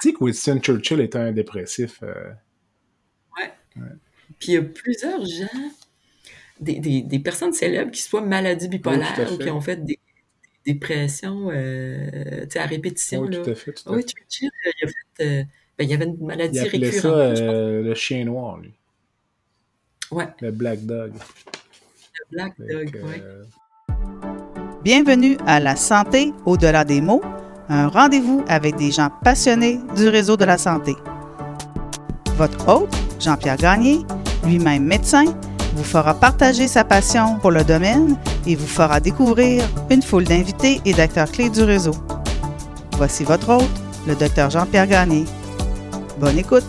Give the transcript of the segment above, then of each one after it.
Tu sais que Winston Churchill était un dépressif. Euh... Ouais. Puis il y a plusieurs gens, des, des, des, personnes célèbres qui soient maladies bipolaires ou qui ont fait des dépressions euh, à répétition. Oui, là. tout à fait. Tout à oui, Churchill, il a fait. Euh, ben, il y avait une maladie il récurrente. ça euh, le chien noir, lui. Ouais. Le Black Dog. Le Black Dog, oui. Euh, Bienvenue à La Santé au-delà des mots, un rendez-vous avec des gens passionnés du réseau de la santé. Votre hôte, Jean-Pierre Gagné, lui-même médecin, vous fera partager sa passion pour le domaine et vous fera découvrir une foule d'invités et d'acteurs clés du réseau. Voici votre hôte, le docteur Jean-Pierre Gagné. Bonne écoute!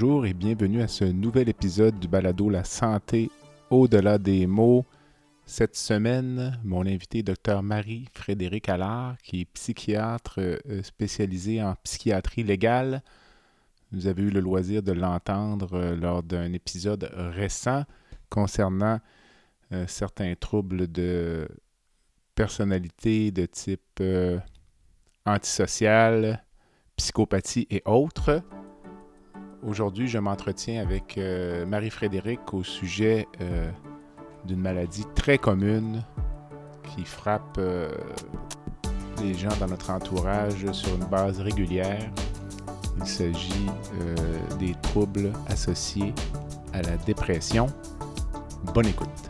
Bonjour et bienvenue à ce nouvel épisode du balado La santé au-delà des mots. Cette semaine, mon invité Dr Marie-Frédéric Allard, qui est psychiatre euh, spécialisé en psychiatrie légale. Vous avez eu le loisir de l'entendre euh, lors d'un épisode récent concernant euh, certains troubles de personnalité de type antisocial, psychopathie et autres. Aujourd'hui, je m'entretiens avec euh, Marie-Frédéric au sujet euh, d'une maladie très commune qui frappe euh, les gens dans notre entourage sur une base régulière. Il s'agit des troubles associés à la dépression. Bonne écoute.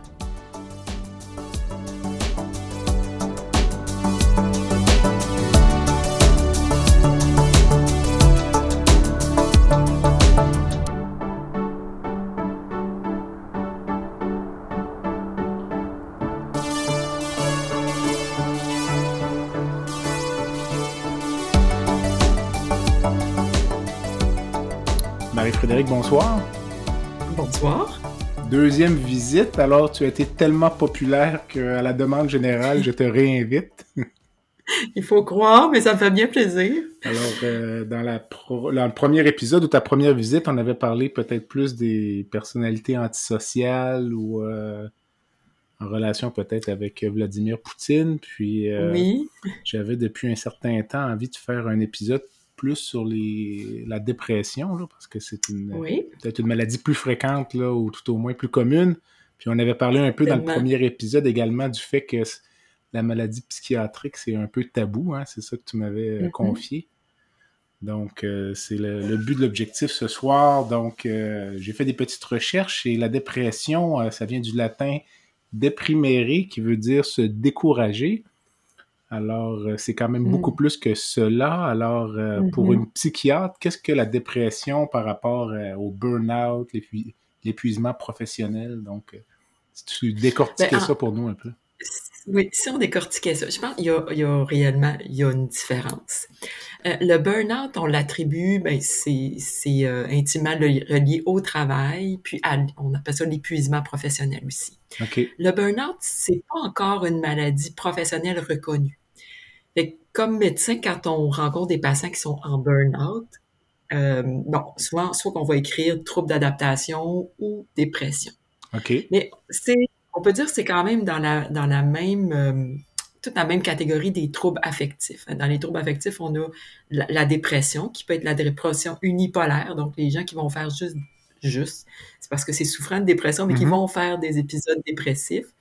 Bonsoir. Bonsoir. Deuxième visite, alors tu as été tellement populaire qu'à la demande générale, je te réinvite. Il faut croire, mais ça me fait bien plaisir. Alors, euh, dans, la le premier épisode ou ta première visite, on avait parlé peut-être plus des personnalités antisociales ou euh, en relation peut-être avec Vladimir Poutine. Puis, euh, oui. j'avais depuis un certain temps envie de faire un épisode plus sur les, la dépression, là, parce que c'est une peut-être une maladie plus fréquente là, ou tout au moins plus commune. Puis on avait parlé un peu dans le premier épisode également du fait que la maladie psychiatrique, c'est un peu tabou, hein, c'est ça que tu m'avais mm-hmm. confié. Donc, euh, c'est le, but de l'objectif ce soir. Donc, euh, j'ai fait des petites recherches et la dépression, euh, ça vient du latin deprimere, qui veut dire se décourager. Alors, euh, c'est quand même beaucoup mm. plus que cela. Alors, euh, pour mm-hmm. une psychiatre, qu'est-ce que la dépression par rapport euh, au burn-out, l'épuisement professionnel? Donc, si tu décortiquais ben, ça pour nous un peu. Oui, si on décortiquait ça, je pense qu'il y, a, réellement il y a une différence. le burn-out, on l'attribue, ben, c'est intimement relié au travail, puis on appelle ça l'épuisement professionnel aussi. Le burn-out, c'est pas encore une maladie professionnelle reconnue comme médecin, quand on rencontre des patients qui sont en burn-out, euh, bon, souvent, soit qu'on va écrire trouble d'adaptation ou dépression. OK. Mais c'est, on peut dire que c'est quand même dans la, dans la même, euh, toute la même catégorie des troubles affectifs. Dans les troubles affectifs, on a la, dépression, qui peut être la dépression unipolaire, donc les gens qui vont faire juste, juste, c'est parce que c'est souffrant de dépression, mais qui mm-hmm. vont faire des épisodes dépressifs.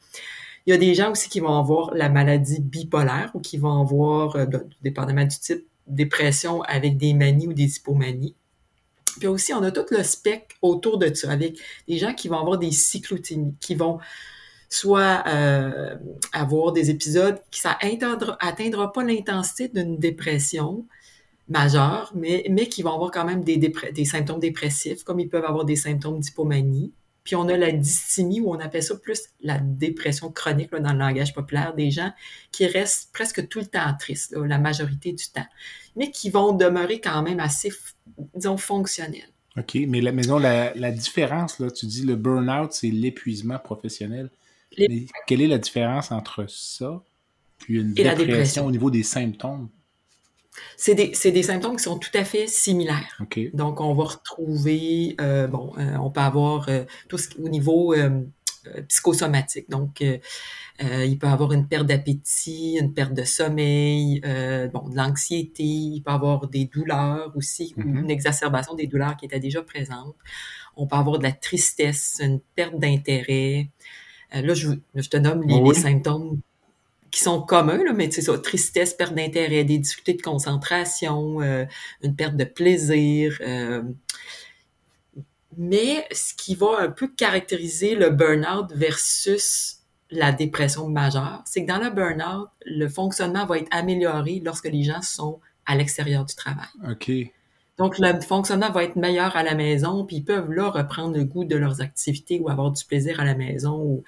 Il y a des gens aussi qui vont avoir la maladie bipolaire ou qui vont avoir, euh, dépendamment du type, dépression avec des manies ou des hypomanies. Puis aussi, on a tout le spectre autour de ça, avec des gens qui vont avoir des cyclotémies, qui vont soit euh, avoir des épisodes qui ça atteindra, pas l'intensité d'une dépression majeure, mais, qui vont avoir quand même des symptômes dépressifs, comme ils peuvent avoir des symptômes d'hypomanie. Puis on a la dysthymie, où on appelle ça plus la dépression chronique dans le langage populaire, des gens qui restent presque tout le temps tristes, la majorité du temps, mais qui vont demeurer quand même assez, disons, fonctionnels. OK, mais la, maison, la, différence, là, tu dis le burn-out, c'est l'épuisement professionnel. Mais quelle est la différence entre ça puis une dépression? au niveau des symptômes? C'est des, des, symptômes qui sont tout à fait similaires. Donc, on va retrouver, euh, bon, euh, on peut avoir euh, tout ce, au niveau psychosomatiques. Donc, il peut avoir une perte d'appétit, une perte de sommeil, bon, de l'anxiété, il peut avoir des douleurs aussi, ou mm-hmm. une exacerbation des douleurs qui étaient déjà présentes. On peut avoir de la tristesse, une perte d'intérêt. là, je, je, te nomme les, les symptômes qui sont communs, là, mais c'est ça, tristesse, perte d'intérêt, des difficultés de concentration, euh, une perte de plaisir. Euh. mais ce qui va un peu caractériser le burn-out versus la dépression majeure, c'est que dans le burn-out, le fonctionnement va être amélioré lorsque les gens sont à l'extérieur du travail. OK. Donc, le fonctionnement va être meilleur à la maison, puis ils peuvent là reprendre le goût de leurs activités ou avoir du plaisir à la maison.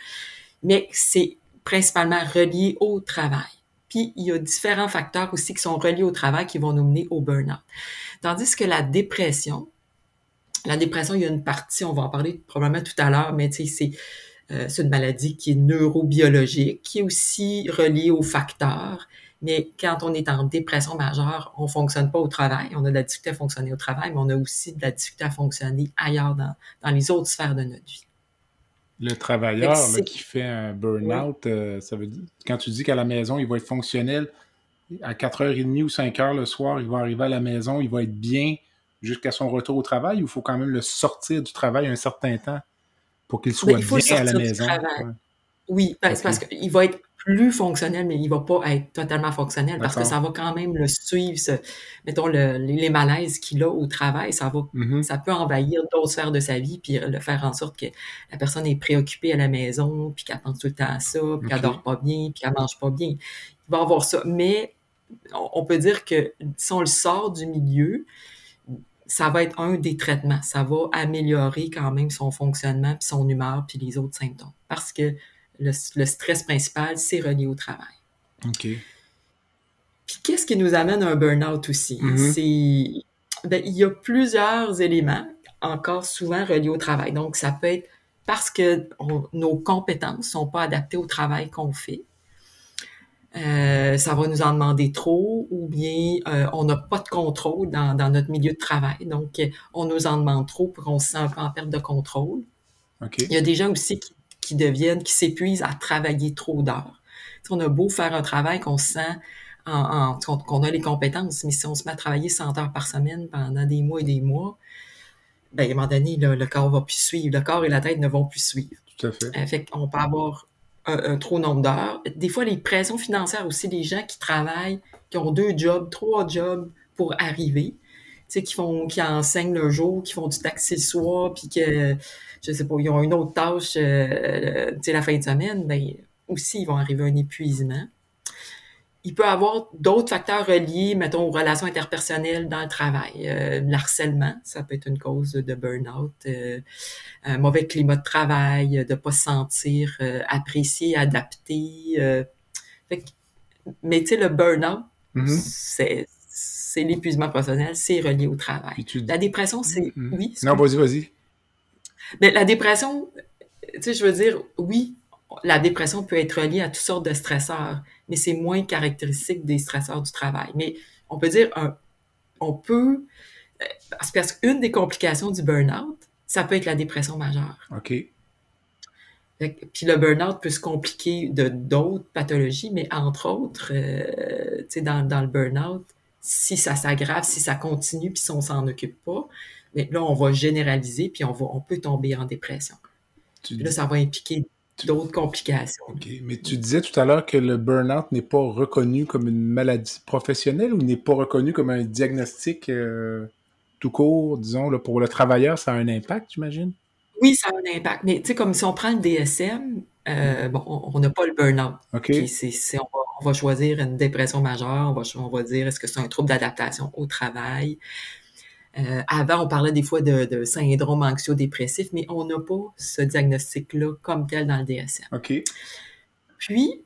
Mais c'est principalement reliés au travail. Puis, il y a différents facteurs aussi qui sont reliés au travail qui vont nous mener au burn-out. Tandis que la dépression, la dépression, il y a une partie, on va en parler probablement tout à l'heure, mais c'est euh, une maladie qui est neurobiologique, qui est aussi reliée aux facteurs. Mais quand on est en dépression majeure, on fonctionne pas au travail. On a de la difficulté à fonctionner au travail, mais on a aussi de la difficulté à fonctionner ailleurs dans, dans les autres sphères de notre vie. Le travailleur qui fait un burn-out, euh, ça veut dire, quand tu dis qu'à la maison, il va être fonctionnel, à 4h30 ou 5h le soir, il va arriver à la maison, il va être bien jusqu'à son retour au travail, ou il faut quand même le sortir du travail un certain temps pour qu'il soit bien à la maison? Oui, parce, parce qu'il va être plus fonctionnel, mais il va pas être totalement fonctionnel parce que ça va quand même le suivre, mettons, les, malaises qu'il a au travail, ça va, mm-hmm. ça peut envahir d'autres sphères de sa vie puis le faire en sorte que la personne est préoccupée à la maison puis qu'elle pense tout le temps à ça, puis qu'elle dort pas bien, puis qu'elle mange pas bien. Il va avoir ça. Mais on, peut dire que si on le sort du milieu, ça va être un des traitements. Ça va améliorer quand même son fonctionnement, puis son humeur, puis les autres symptômes. Parce que le, stress principal, c'est relié au travail. OK. Puis qu'est-ce qui nous amène à un burn-out aussi? Mm-hmm. C'est, ben, il y a plusieurs éléments, encore souvent reliés au travail. Donc, ça peut être parce que nos compétences sont pas adaptées au travail qu'on fait. Euh, ça va nous en demander trop ou bien euh, on n'a pas de contrôle dans, dans, notre milieu de travail. Donc, on nous en demande trop pour qu'on se sent un peu en perte de contrôle. Okay. Il y a des gens aussi qui qui deviennent, qui s'épuisent à travailler trop d'heures. on a beau faire un travail qu'on sent en, qu'on a les compétences, mais si on se met à travailler 100 heures par semaine pendant des mois et des mois, ben, à un moment donné, le corps va plus suivre. Le corps et la tête ne vont plus suivre. Tout à fait. Euh, fait on peut avoir un, trop nombre d'heures. Des fois, les pressions financières aussi, les gens qui travaillent, qui ont deux jobs, trois jobs pour arriver, qui font, qui enseignent le jour, qui font du taxi le soir, puis que je sais pas, ils ont une autre tâche, euh, tu sais, la fin de semaine, ben, aussi, ils vont arriver à un épuisement. Il peut y avoir d'autres facteurs reliés, mettons, aux relations interpersonnelles dans le travail. Euh, l'harcèlement, ça peut être une cause de burn-out. Euh, un mauvais climat de travail, de pas se sentir euh, apprécié, adapté. Fait mais tu sais, le burn-out, mm-hmm. c'est l'épuisement professionnel, c'est relié au travail. La dépression, c'est... Mm-hmm. Oui? Non, vas-y, vas-y. Mais la dépression, tu sais, je veux dire, oui, la dépression peut être reliée à toutes sortes de stresseurs, mais c'est moins caractéristique des stresseurs du travail. Mais on peut dire, on peut, parce qu'une des complications du burn-out, ça peut être la dépression majeure. OK. Puis le burn-out peut se compliquer de d'autres pathologies, mais entre autres, euh, tu sais, dans, dans le burn-out, si ça s'aggrave, si ça continue, puis si on s'en occupe pas, mais là, on va généraliser, puis on, va, on peut tomber en dépression. là, ça va impliquer d'autres complications. OK. Mais tu disais tout à l'heure que le burn-out n'est pas reconnu comme une maladie professionnelle ou n'est pas reconnu comme un diagnostic euh, tout court, disons, là, pour le travailleur, ça a un impact, j'imagine? Oui, ça a un impact. Mais tu sais, comme si on prend le DSM, euh, bon, on n'a pas le burn-out. OK. on, va, choisir une dépression majeure, on va, on va dire est-ce que c'est un trouble d'adaptation au travail, euh, avant, on parlait des fois de, syndrome anxio-dépressif, mais on n'a pas ce diagnostic-là comme tel dans le DSM. OK. Puis,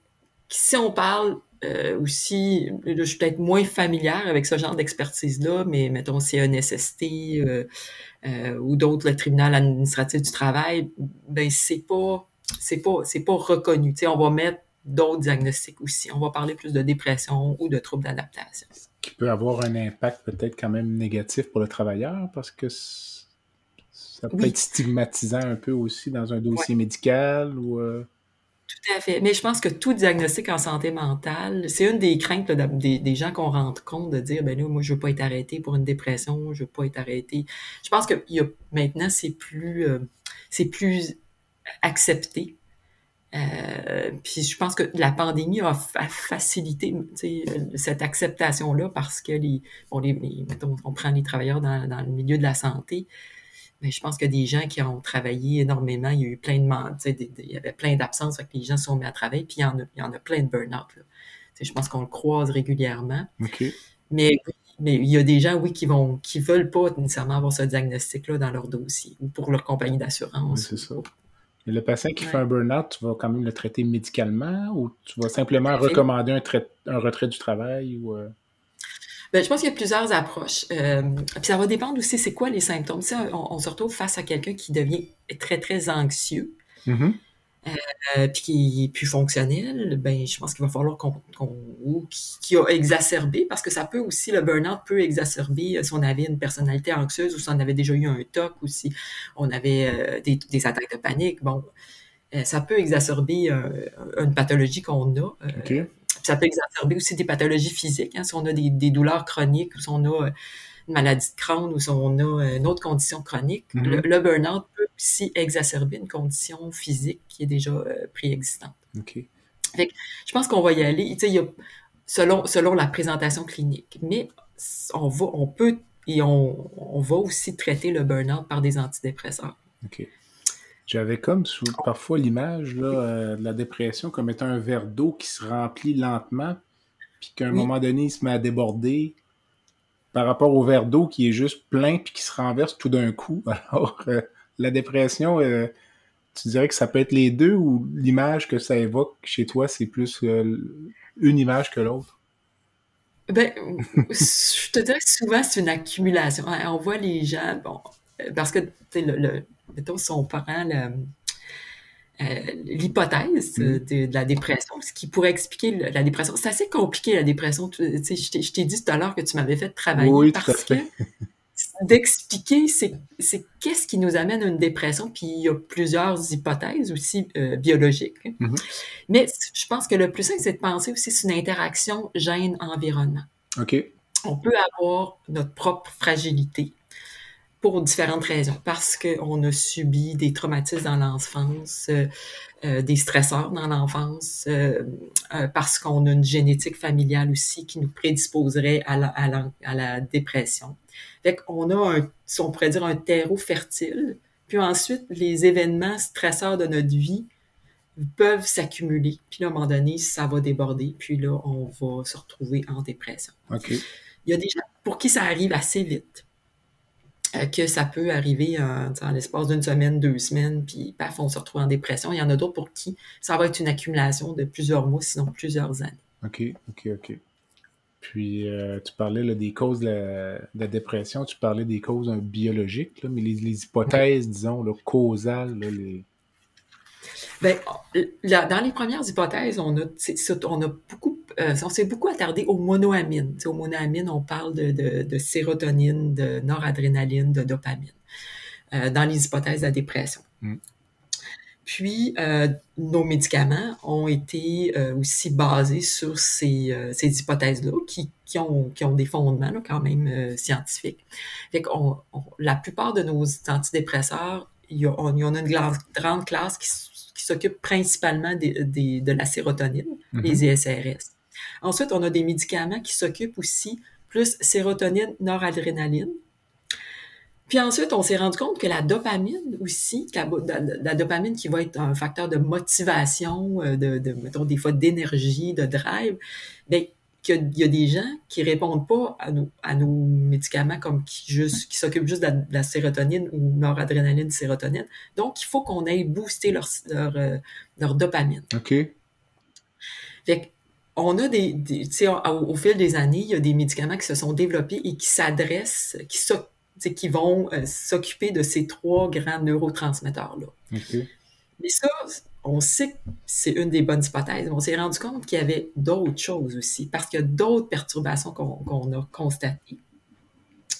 si on parle euh, aussi, je suis peut-être moins familière avec ce genre d'expertise-là, mais mettons CNSST euh, euh, ou d'autres, le tribunal administratif du travail, ben c'est pas, c'est pas, c'est pas reconnu. Tu sais, on va mettre d'autres diagnostics aussi. On va parler plus de dépression ou de troubles d'adaptation qui peut avoir un impact peut-être quand même négatif pour le travailleur parce que Ça peut être stigmatisant un peu aussi dans un dossier médical ou. Euh, tout à fait. Mais je pense que tout diagnostic en santé mentale, c'est une des craintes des, gens qu'on rend compte de dire, ben là, moi, je veux pas être arrêté pour une dépression, je veux pas être arrêté. Je pense que y a, maintenant, c'est plus, euh, c'est plus accepté. Euh, puis je pense que la pandémie a, facilité cette acceptation-là parce que les, bon, les, mettons, on prend les travailleurs dans, dans, le milieu de la santé, mais je pense que des gens qui ont travaillé énormément, il y a eu plein de il y avait plein d'absences, que les gens se sont mis à travailler, puis il y en a, il y en a plein de burn-out. Je pense qu'on le croise régulièrement. Mais, mais il y a des gens, oui, qui vont qui veulent pas nécessairement avoir ce diagnostic-là dans leur dossier ou pour leur compagnie d'assurance. c'est ça. Le patient qui fait un burn-out, tu vas quand même le traiter médicalement ou tu vas simplement recommander un, un, retrait du travail ou euh? Ben, je pense qu'il y a plusieurs approches. Euh, puis ça va dépendre aussi, c'est quoi les symptômes. Si on, se retrouve face à quelqu'un qui devient très, très anxieux, mm-hmm. Euh, puis qui est plus fonctionnel, ben, je pense qu'il va falloir qu'on, ou qui, a exacerbé, parce que ça peut aussi, le burn-out peut exacerber euh, si on avait une personnalité anxieuse ou si on avait déjà eu un TOC ou si on avait des, attaques de panique. Bon, ça peut exacerber une pathologie qu'on a ça peut exacerber aussi des pathologies physiques. Hein, si on a des, douleurs chroniques ou si on a euh, une maladie de Crohn ou si on a euh, une autre condition chronique, mm-hmm. le, burn-out peut aussi exacerber une condition physique qui est déjà euh, préexistante. je pense qu'on va y aller. Il y a, selon, selon la présentation clinique. Mais on, va, on peut et on, on va aussi traiter le burn-out par des antidépresseurs. OK. J'avais comme parfois l'image euh, de la dépression comme étant un verre d'eau qui se remplit lentement, puis qu'à un moment donné, il se met à déborder par rapport au verre d'eau qui est juste plein puis qui se renverse tout d'un coup. Alors, euh, la dépression, euh, tu dirais que ça peut être les deux ou l'image que ça évoque chez toi, c'est plus une image que l'autre? Ben, je te dirais que souvent, c'est une accumulation. On voit les gens, bon, parce que le, mettons, si on prend l'hypothèse mm. de, la dépression, ce qui pourrait expliquer la dépression. C'est assez compliqué, la dépression. Tu sais, je t'ai dit tout à l'heure que tu m'avais fait travailler oui, parce que d'expliquer c'est qu'est-ce qui nous amène à une dépression, puis il y a plusieurs hypothèses aussi euh, biologiques. Mm-hmm. Mais je pense que le plus simple, c'est de penser aussi sur une interaction gène-environnement. OK. On peut avoir notre propre fragilité pour différentes raisons. Parce qu'on a subi des traumatismes dans l'enfance, euh, euh, des stresseurs dans l'enfance, euh, parce qu'on a une génétique familiale aussi qui nous prédisposerait à la, à la, dépression. Fait qu'on a, un, si on pourrait dire, un terreau fertile. Puis ensuite, les événements stresseurs de notre vie peuvent s'accumuler. Puis là, à un moment donné, ça va déborder. Puis là, on va se retrouver en dépression. OK. Il y a des gens pour qui ça arrive assez vite. Que ça peut arriver en, l'espace d'une semaine, deux semaines, puis paf, on se retrouve en dépression. Il y en a d'autres pour qui ça va être une accumulation de plusieurs mois, sinon plusieurs années. OK, OK, OK. Puis, euh, tu parlais là, des causes de la, dépression, tu parlais des causes euh, biologiques, là, mais les, hypothèses, disons, causales, les... Bien, dans les premières hypothèses, on a, on a beaucoup euh, on s'est beaucoup attardé aux monoamines. aux monoamines, on parle de, sérotonine, de noradrénaline, de dopamine, euh, dans les hypothèses de la dépression. Mm. Puis, euh, nos médicaments ont été aussi basés sur ces, hypothèses-là, qui, ont, des fondements quand même scientifiques. Fait la plupart de nos antidépresseurs, il y, en a une grande, classe qui, s'occupe principalement de la sérotonine, mm-hmm. les ESRS. Ensuite, on a des médicaments qui s'occupent aussi plus sérotonine, noradrénaline. Puis ensuite, on s'est rendu compte que la dopamine aussi, la, dopamine qui va être un facteur de motivation, euh, de, mettons, des fois d'énergie, de drive, bien, qu'il y a des gens qui répondent pas à nos, à nos médicaments comme qui juste qui s'occupent juste de la, sérotonine ou noradrénaline, sérotonine. Donc, il faut qu'on aille booster leur, leur, euh, leur dopamine. OK. Fait on a des, tu sais, au, fil des années, il y a des médicaments qui se sont développés et qui s'adressent, qui, qui vont euh, s'occuper de ces trois grands neurotransmetteurs-là. Mais ça, on sait que c'est une des bonnes hypothèses. On s'est rendu compte qu'il y avait d'autres choses aussi, parce qu'il y a d'autres perturbations qu'on a constatées.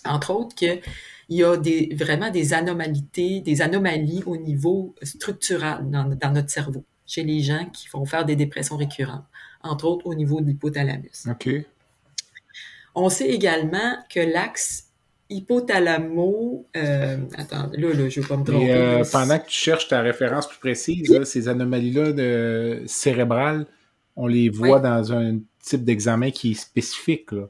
Entre autres, qu'il il y a des, vraiment des anomalités, des anomalies au niveau structural dans, dans, notre cerveau, chez les gens qui vont faire des dépressions récurrentes, entre autres au niveau de l'hypothalamus. OK. On sait également que l'axe hypothalamo... Euh, attends, là, là, je ne vais pas me tromper. Euh, pendant que tu cherches ta référence plus précise, ces anomalies-là cérébrales, on les voit dans un type d'examen qui est spécifique. Là.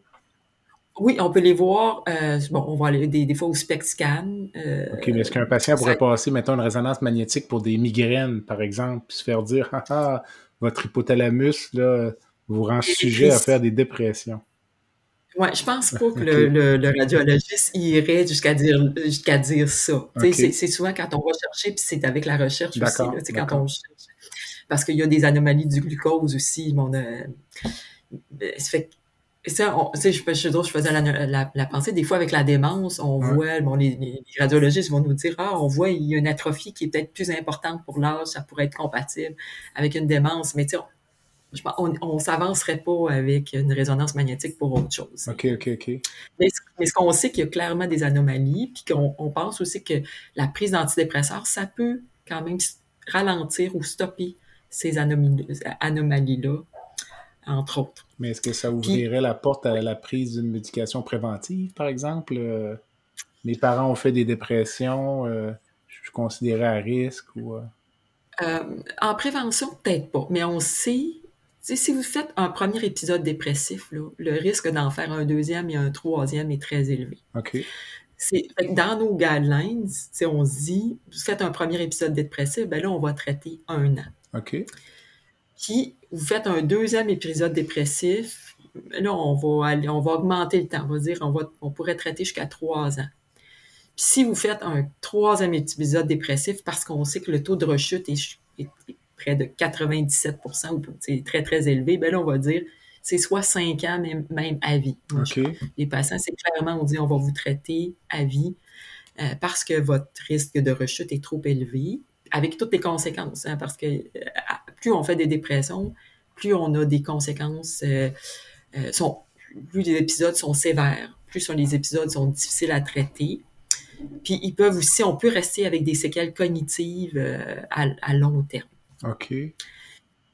Oui, on peut les voir. Euh, bon, on voit des, des fois au SPECT scan. Euh, OK, mais est-ce qu'un patient pourrait passer, mettons, une résonance magnétique pour des migraines, par exemple, puis se faire dire ah, ah votre hypothalamus là, vous rend sujet à faire des dépressions? Oui, je pense pas que le, le, radiologiste irait jusqu'à dire jusqu'à dire ça. C'est souvent quand on va chercher, puis c'est avec la recherche aussi. C'est quand on cherche. Parce qu'il y a des anomalies du glucose aussi. Bon, euh, ça fait ça, on, je, je, je, faisais la, la, pensée, des fois avec la démence, on voit, bon, les, radiologistes vont nous dire, ah, on voit, il y a une atrophie qui est peut-être plus importante pour l'âge, ça pourrait être compatible avec une démence, mais tu sais, on, on, s'avancerait pas avec une résonance magnétique pour autre chose. OK, OK, OK. Mais, ce qu'on sait qu'il y a clairement des anomalies, puis qu'on on pense aussi que la prise d'antidépresseurs, ça peut quand même ralentir ou stopper ces anomalies-là entre autres. Mais est-ce que ça ouvrirait la porte à la prise d'une médication préventive, par exemple? Euh, mes parents ont fait des dépressions, euh, je suis considéré à risque ou... Euh? en prévention, peut-être pas, mais on sait, si vous faites un premier épisode dépressif, le risque d'en faire un deuxième et un troisième est très élevé. OK. Dans nos guidelines, on se dit, vous faites un premier épisode dépressif, ben là, on va traiter un an. OK. Puis, vous faites un deuxième épisode dépressif, là, on va, aller, on va augmenter le temps. On va dire, on, va, on pourrait traiter jusqu'à trois ans. Puis si vous faites un troisième épisode dépressif, parce qu'on sait que le taux de rechute est, près de 97 ou c'est très, très élevé, ben là, on va dire, c'est soit cinq ans, même, même à vie. les patients, c'est clairement, on dit, on va vous traiter à vie euh, parce que votre risque de rechute est trop élevé avec toutes les conséquences, hein, parce que euh, plus on fait des dépressions, plus on a des conséquences, euh, euh, sont, plus les épisodes sont sévères, plus les épisodes sont difficiles à traiter. Puis ils peuvent aussi, on peut rester avec des séquelles cognitives à, long terme. OK.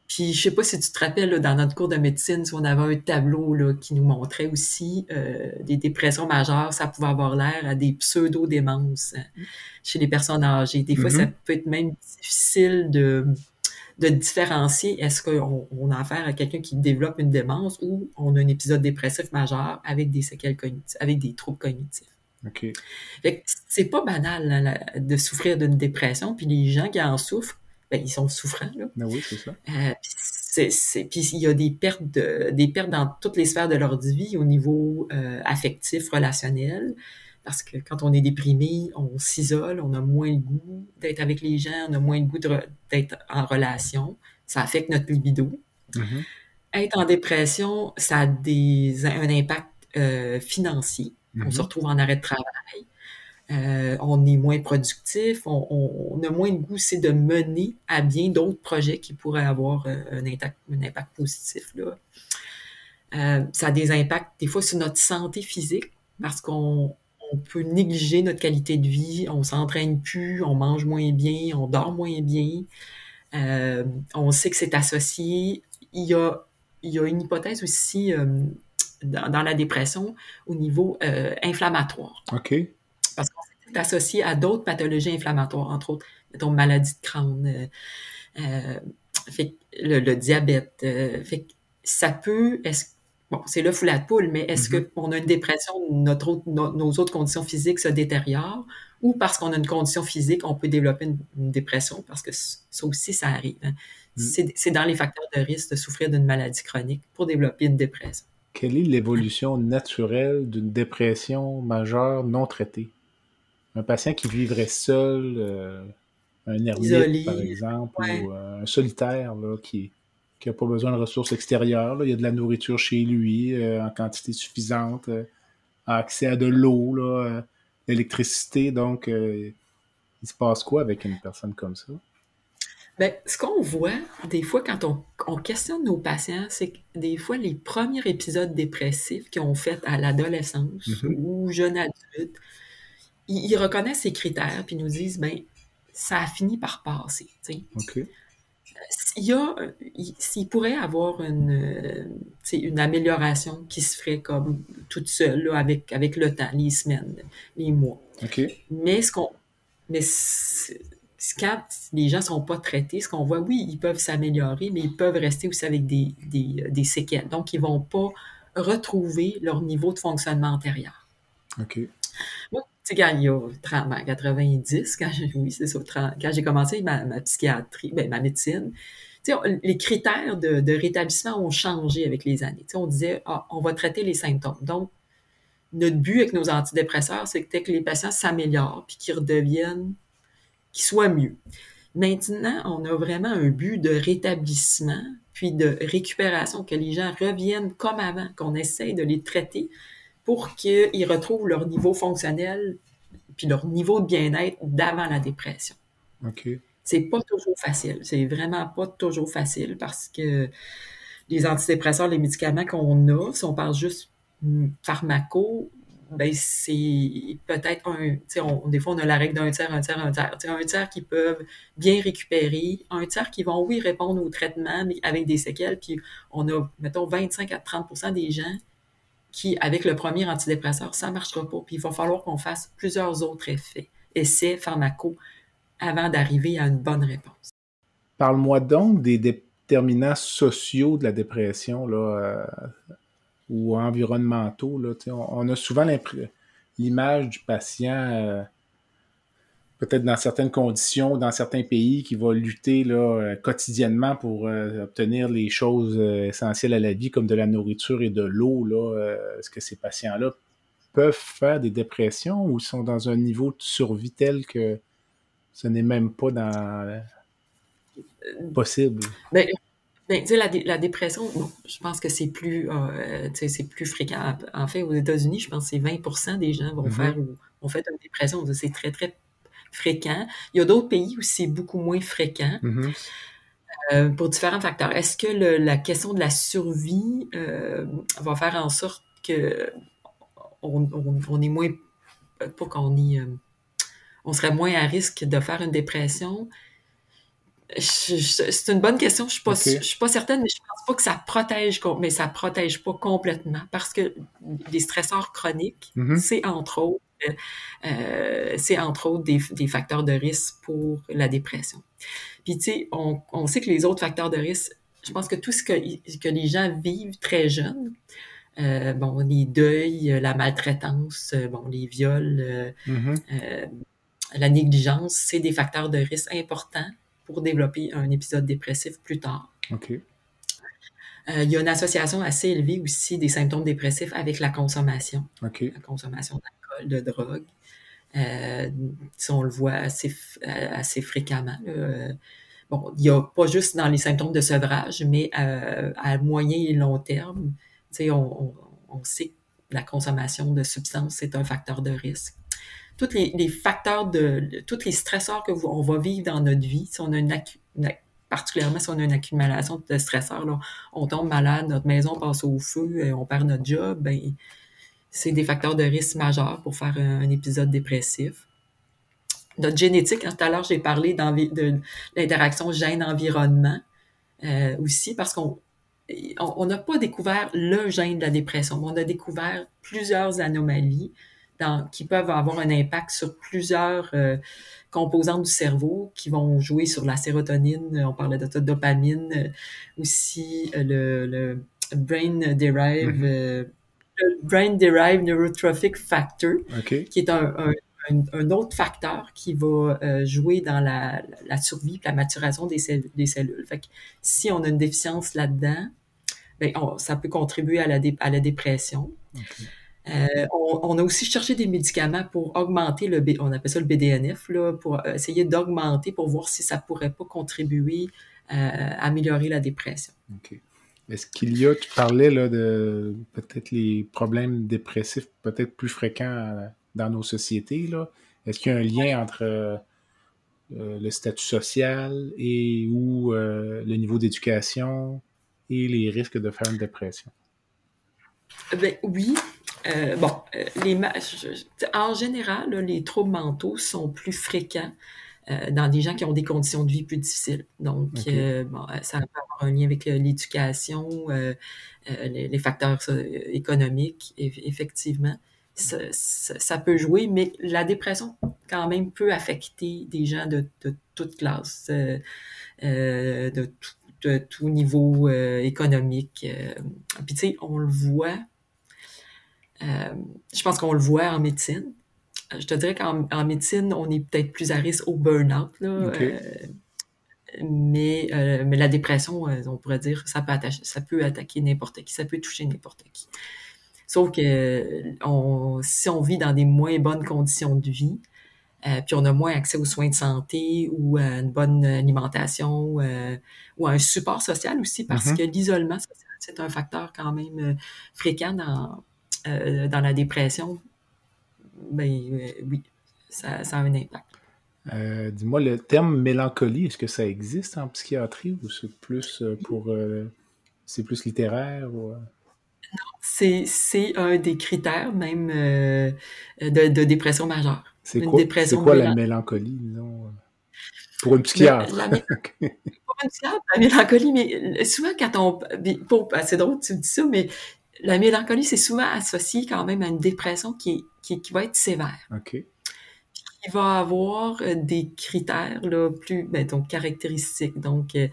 Puis je sais pas si tu te rappelles, dans notre cours de médecine, si on avait un tableau là, qui nous montrait aussi euh, des dépressions majeures, ça pouvait avoir l'air à des pseudo-démences hein, chez les personnes âgées. Des fois, ça mm-hmm. peut être même difficile de, de différencier est-ce qu'on on a affaire à quelqu'un qui développe une démence ou on a un épisode dépressif majeur avec des séquelles cognitives, avec des troubles cognitifs? OK. c'est pas banal hein, de souffrir d'une dépression, puis les gens qui en souffrent, ben, ils sont souffrants. Là. Ben oui, c'est ça. Euh, puis il y a des pertes, des pertes dans toutes les sphères de leur vie au niveau euh, affectif, relationnel. Parce que quand on est déprimé, on s'isole, on a moins le goût d'être avec les gens, on a moins le goût d'être en relation. Ça affecte notre libido. Mm-hmm. Être en dépression, ça a des, un impact euh, financier. On mm-hmm. se retrouve en arrêt de travail. Euh, on est moins productif, on, a moins de goût, c'est de mener à bien d'autres projets qui pourraient avoir euh, un, impact, un impact positif. Là. Euh, ça a des impacts des fois sur notre santé physique parce qu'on peut négliger notre qualité de vie, on s'entraîne plus, on mange moins bien, on dort moins bien. on sait que c'est associé. Il y, a, il y a une hypothèse aussi dans, dans, la dépression au niveau inflammatoire. OK parce qu'on est associé à d'autres pathologies inflammatoires, entre autres, mettons, maladie de euh, euh, fait, le, diabète. Euh, fait, ça peut, bon, c'est le fou la poule, mais est-ce mm-hmm. qu'on a une dépression, notre nos autres conditions physiques se détériorent, ou parce qu'on a une condition physique, on peut développer une, dépression, parce que ça aussi, ça arrive. Hein. Mm. C'est dans les facteurs de risque de souffrir d'une maladie chronique pour développer une dépression. Quelle est l'évolution naturelle d'une dépression majeure non traitée? un patient qui vivrait seul, euh, un ermite, par exemple, ou euh, un solitaire là, qui n'a pas besoin de ressources extérieures. Il y a de la nourriture chez lui euh, en quantité suffisante, a accès à de l'eau, l'électricité. Donc, il se passe quoi avec une personne comme ça? Bien, ce qu'on voit des fois quand on, questionne nos patients, c'est que des fois les premiers épisodes dépressifs qu'ils ont fait à l'adolescence mm-hmm. ou jeune adulte, ils, reconnaissent ces critères, puis nous disent, ben ça a fini par passer. OK. Il y a, s'il pourrait avoir une, une amélioration qui se ferait comme toute seule, avec, avec le temps, les semaines, les mois. Mais ce qu'on, mais quand les gens ne sont pas traités, ce qu'on voit, oui, ils peuvent s'améliorer, mais ils peuvent rester aussi avec des, des, séquelles. Donc, ils ne vont pas retrouver leur niveau de fonctionnement antérieur. OK. Moi, quand il y a 30, 90, quand oui, c'est quand j'ai commencé ma, psychiatrie, ben, ma médecine, les critères de, rétablissement ont changé avec les années. on disait, ah, on va traiter les symptômes. Donc, notre but avec nos antidépresseurs, c'est que les patients s'améliorent puis qu'ils redeviennent qui soit mieux. Maintenant, on a vraiment un but de rétablissement, puis de récupération, que les gens reviennent comme avant, qu'on essaye de les traiter pour qu'ils retrouvent leur niveau fonctionnel, puis leur niveau de bien-être d'avant la dépression. OK. C'est pas toujours facile. C'est vraiment pas toujours facile parce que les antidépresseurs, les médicaments qu'on a, si on parle juste pharmaco, ben c'est peut-être un, on, des fois on a la règle d'un tiers, un tiers, un tiers. un tiers qui peuvent bien récupérer, un tiers qui vont, oui, répondre au traitement, mais avec des séquelles, puis on a, mettons, 25 à 30% des gens qui, avec le premier antidépresseur, ça ne marchera pas, puis il va falloir qu'on fasse plusieurs autres effets, essais pharmacaux, avant d'arriver à une bonne réponse. Parle-moi donc des déterminants sociaux de la dépression, là, euh, ou environnementaux. Là, on, a souvent l'image du patient, euh, peut-être dans certaines conditions, dans certains pays, qui va lutter là, euh, quotidiennement pour euh, obtenir les choses essentielles à la vie, comme de la nourriture et de l'eau. Est-ce que ces patients-là peuvent faire des dépressions ou sont dans un niveau de survie tel que ce n'est même pas dans possible? Ben, ben, la, la, dépression, je pense que c'est plus, euh, c'est plus fréquent. En fait, aux États-Unis, je pense que c'est 20% des gens vont mm-hmm. faire ou ont fait une dépression. C'est très, très fréquent. Il y a d'autres pays où c'est beaucoup moins fréquent. Mm-hmm. Euh, pour différents facteurs. Est-ce que la question de la survie euh, va faire en sorte que on, on, est moins, pas qu'on y, on serait moins à risque de faire une dépression? C'est une bonne question. Je ne suis, suis, pas certaine, mais je pense pas que ça protège, mais ça protège pas complètement parce que les stresseurs chroniques, mm-hmm. c'est entre autres, euh, c'est entre autres des, des, facteurs de risque pour la dépression. Puis tu sais, on, on, sait que les autres facteurs de risque, je pense que tout ce que, que les gens vivent très jeunes, euh, bon, les deuils, la maltraitance, bon, les viols, euh, mm-hmm. la négligence, c'est des facteurs de risque importants pour développer un épisode dépressif plus tard. OK. Euh, il y a une association assez élevée aussi des symptômes dépressifs avec la consommation. OK. La consommation de drogue. Euh, on le voit assez, assez fréquemment. Bon, il n'y a pas juste dans les symptômes de sevrage, mais euh, à moyen et long terme, on, on, on sait que la consommation de substances, c'est un facteur de risque tous les, facteurs de, tous les stresseurs que on va vivre dans notre vie, si on a une, particulièrement si on a une accumulation de stresseurs, là, on tombe malade, notre maison passe au feu, on perd notre job, ben, c'est des facteurs de risque majeurs pour faire un, épisode dépressif. Notre génétique, hein, tout à l'heure, j'ai parlé de l'interaction gène-environnement euh, aussi, parce qu'on on n'a pas découvert le gène de la dépression, on a découvert plusieurs anomalies qui peuvent avoir un impact sur plusieurs euh, composantes du cerveau qui vont jouer sur la sérotonine, on parlait de la dopamine, euh, aussi euh, le, brain derived mm-hmm. brain derived neurotrophic factor, qui est un, un, autre facteur qui va jouer dans la, la survie, la maturation des, cellules. Des cellules. Fait que si on a une déficience là-dedans, ben, ça peut contribuer à la, à la dépression. Euh, on, a aussi cherché des médicaments pour augmenter le, on appelle ça le BDNF, là, pour euh, essayer d'augmenter pour voir si ça pourrait pas contribuer euh, à améliorer la dépression. Est-ce qu'il y a, tu parlais là, de peut-être les problèmes dépressifs peut-être plus fréquents dans nos sociétés. Là. Est-ce qu'il y a un lien entre le statut social et ou le niveau d'éducation et les risques de faire une dépression? Ben, oui, bon, les, en général, les troubles mentaux sont plus fréquents dans des gens qui ont des conditions de vie plus difficiles. Donc, bon, ça peut avoir un lien avec l'éducation, les, facteurs économiques, effectivement ça, peut jouer, mais la dépression, quand même, peut affecter des gens de, de toute classe, euh, euh, de, tout, de, tout, niveau euh, économique. Puis, tu sais, on le voit, je pense qu'on le voit en médecine. Je te dirais qu'en médecine, on est peut-être plus à risque au burn-out, mais, mais la dépression, on pourrait dire, ça peut, attacher, ça peut attaquer n'importe qui, ça peut toucher n'importe qui. Sauf que on, si on vit dans des moins bonnes conditions de vie, euh, puis on a moins accès aux soins de santé ou à une bonne alimentation euh, ou à un support social aussi, parce mm-hmm. que l'isolement social, c'est un facteur quand même euh, fréquent dans, dans la dépression. Ben oui, ça, ça, a un impact. Dis-moi, le terme mélancolie, est-ce que ça existe en psychiatrie ou c'est plus pour c'est plus littéraire ou... C'est, c'est un des critères même euh, de, de, dépression majeure. C'est quoi, c'est quoi la mélancolie, disons, euh, pour une psychiatre? La, pour une psychiatre, la mélancolie, mais souvent quand on... c'est drôle tu dis ça, mais la mélancolie, c'est souvent associé quand même à une dépression qui, qui, qui va être sévère. OK il va avoir euh, des critères là, plus ben, donc caractéristiques, donc euh,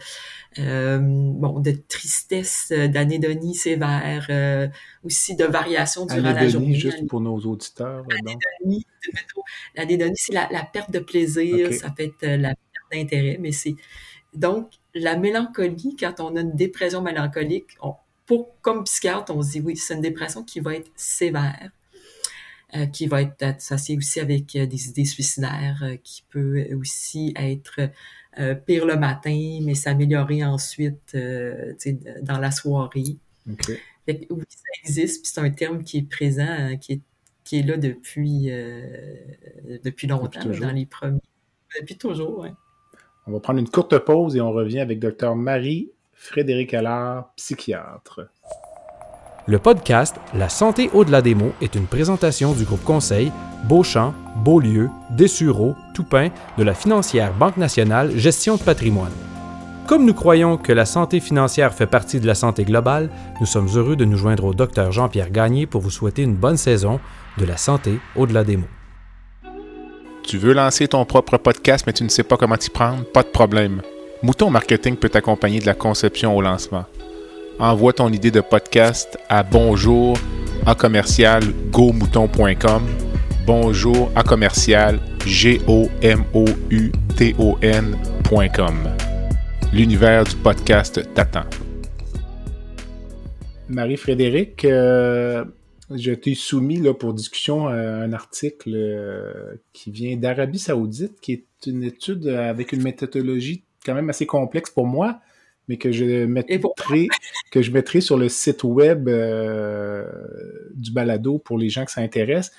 euh bon de tristesse, d'anédonie sévère, aussi de variation durant la journée. juste pour nos auditeurs. L'anédonie, c'est la, la, perte de plaisir, ça peut être la perte d'intérêt, mais c'est donc la mélancolie quand on a une dépression mélancolique. On, pour, comme psychiatre, on se dit oui, c'est une dépression qui va être sévère. Euh, qui va être associé aussi avec euh, des idées suicidaires, euh, qui peut aussi être pire le matin, mais s'améliorer ensuite dans la soirée. Okay. oui, ça existe, puis c'est un terme qui est présent, qui est qui est là depuis, depuis longtemps, dans les premiers. Depuis toujours, oui. On va prendre une courte pause et on revient avec Dr. Marie-Frédéric Allard, psychiatre. Le podcast La santé au-delà des mots est une présentation du groupe conseil Beauchamp, Beaulieu, Dessureau, Toupin de la financière Banque nationale Gestion de patrimoine. Comme nous croyons que la santé financière fait partie de la santé globale, nous sommes heureux de nous joindre au docteur Jean-Pierre Gagné pour vous souhaiter une bonne saison de la santé au-delà des mots. Tu veux lancer ton propre podcast mais tu ne sais pas comment t'y prendre? Pas de problème. Mouton Marketing peut t'accompagner de la conception au lancement envoie ton idée de podcast à bonjour à commercial gomouton.com. Bonjour à commercial g. L'univers du podcast t'attend. Marie-Frédéric, euh, je t'ai soumis là, pour discussion euh, un article euh, qui vient d'Arabie Saoudite, qui est une étude avec une méthodologie quand même assez complexe pour moi mais que je mettrai, que je mettrai sur le site web euh, du balado pour les gens que ça intéresse.